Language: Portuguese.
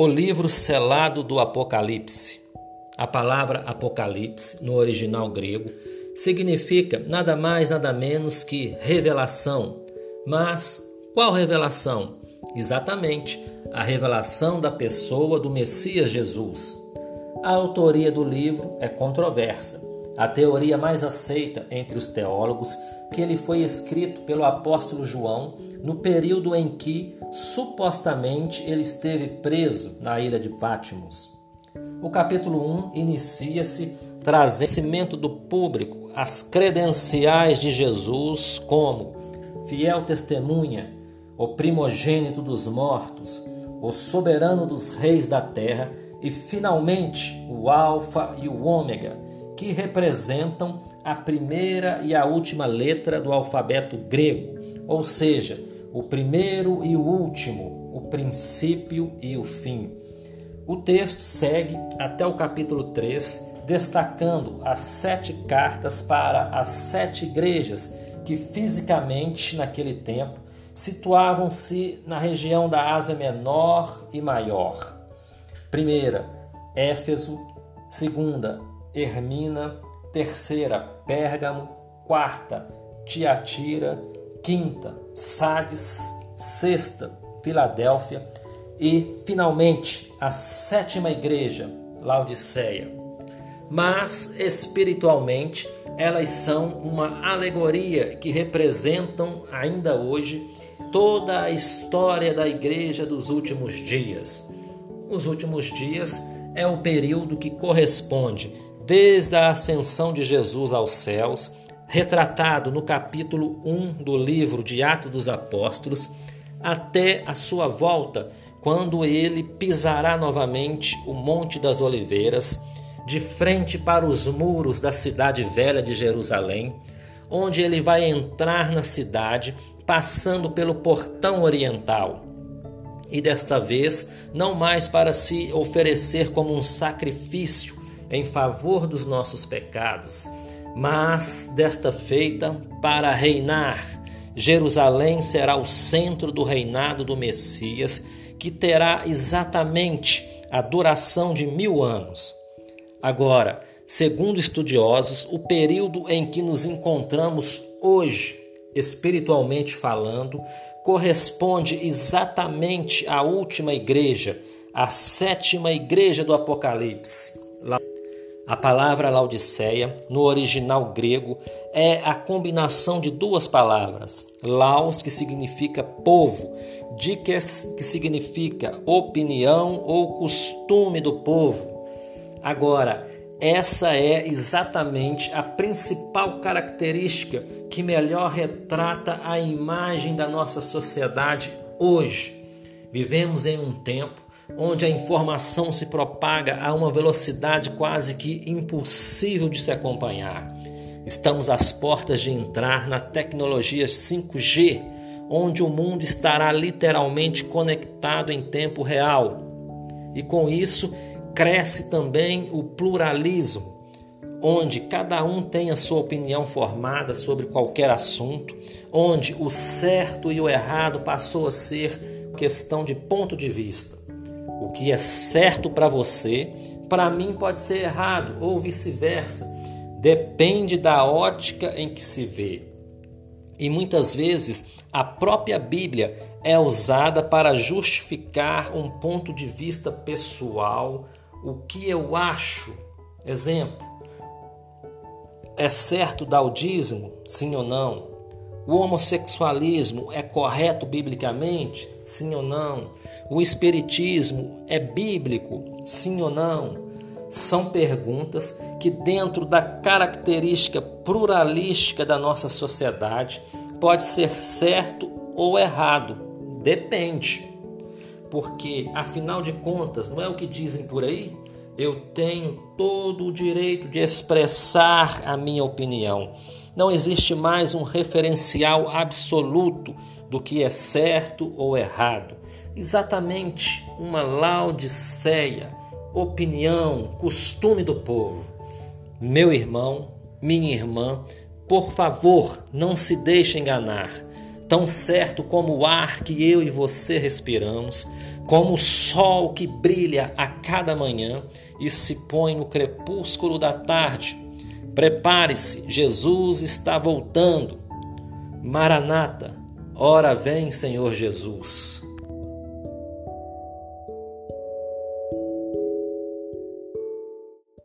O livro selado do Apocalipse. A palavra Apocalipse, no original grego, significa nada mais, nada menos que revelação. Mas qual revelação? Exatamente, a revelação da pessoa do Messias Jesus. A autoria do livro é controversa. A teoria mais aceita entre os teólogos que ele foi escrito pelo apóstolo João no período em que supostamente ele esteve preso na ilha de Patmos. O capítulo 1 inicia-se trazendo conhecimento do público as credenciais de Jesus como fiel testemunha, o primogênito dos mortos, o soberano dos reis da terra e finalmente o Alfa e o Ômega, que representam a primeira e a última letra do alfabeto grego, ou seja, o primeiro e o último, o princípio e o fim. O texto segue até o capítulo 3, destacando as sete cartas para as sete igrejas que fisicamente, naquele tempo, situavam-se na região da Ásia Menor e Maior. Primeira, Éfeso. Segunda, Hermina. Terceira, Pérgamo. Quarta, Tiatira. Quinta, Sades. Sexta, Filadélfia. E, finalmente, a sétima igreja, Laodiceia. Mas, espiritualmente, elas são uma alegoria que representam ainda hoje toda a história da igreja dos últimos dias. Os últimos dias é o período que corresponde desde a ascensão de Jesus aos céus, retratado no capítulo 1 do livro de Atos dos Apóstolos, até a sua volta, quando ele pisará novamente o Monte das Oliveiras, de frente para os muros da cidade velha de Jerusalém, onde ele vai entrar na cidade passando pelo portão oriental. E desta vez, não mais para se oferecer como um sacrifício em favor dos nossos pecados, mas desta feita para reinar. Jerusalém será o centro do reinado do Messias, que terá exatamente a duração de mil anos. Agora, segundo estudiosos, o período em que nos encontramos hoje espiritualmente falando, corresponde exatamente à última igreja, a sétima igreja do Apocalipse. A palavra Laodiceia, no original grego, é a combinação de duas palavras: laos, que significa povo, dikes, que significa opinião ou costume do povo. Agora, essa é exatamente a principal característica que melhor retrata a imagem da nossa sociedade hoje. Vivemos em um tempo onde a informação se propaga a uma velocidade quase que impossível de se acompanhar. Estamos às portas de entrar na tecnologia 5G, onde o mundo estará literalmente conectado em tempo real. E com isso, cresce também o pluralismo, onde cada um tem a sua opinião formada sobre qualquer assunto, onde o certo e o errado passou a ser questão de ponto de vista. O que é certo para você, para mim pode ser errado, ou vice-versa. Depende da ótica em que se vê. E muitas vezes a própria Bíblia é usada para justificar um ponto de vista pessoal o que eu acho. Exemplo: é certo dar o dízimo? Sim ou não? O homossexualismo é correto biblicamente? Sim ou não? O espiritismo é bíblico? Sim ou não? São perguntas que, dentro da característica pluralística da nossa sociedade, pode ser certo ou errado. Depende porque afinal de contas, não é o que dizem por aí? Eu tenho todo o direito de expressar a minha opinião. Não existe mais um referencial absoluto do que é certo ou errado. Exatamente uma laodiceia, opinião, costume do povo. Meu irmão, minha irmã, por favor, não se deixe enganar. Tão certo como o ar que eu e você respiramos, como o sol que brilha a cada manhã e se põe no crepúsculo da tarde. Prepare-se, Jesus está voltando. Maranata, ora vem, Senhor Jesus.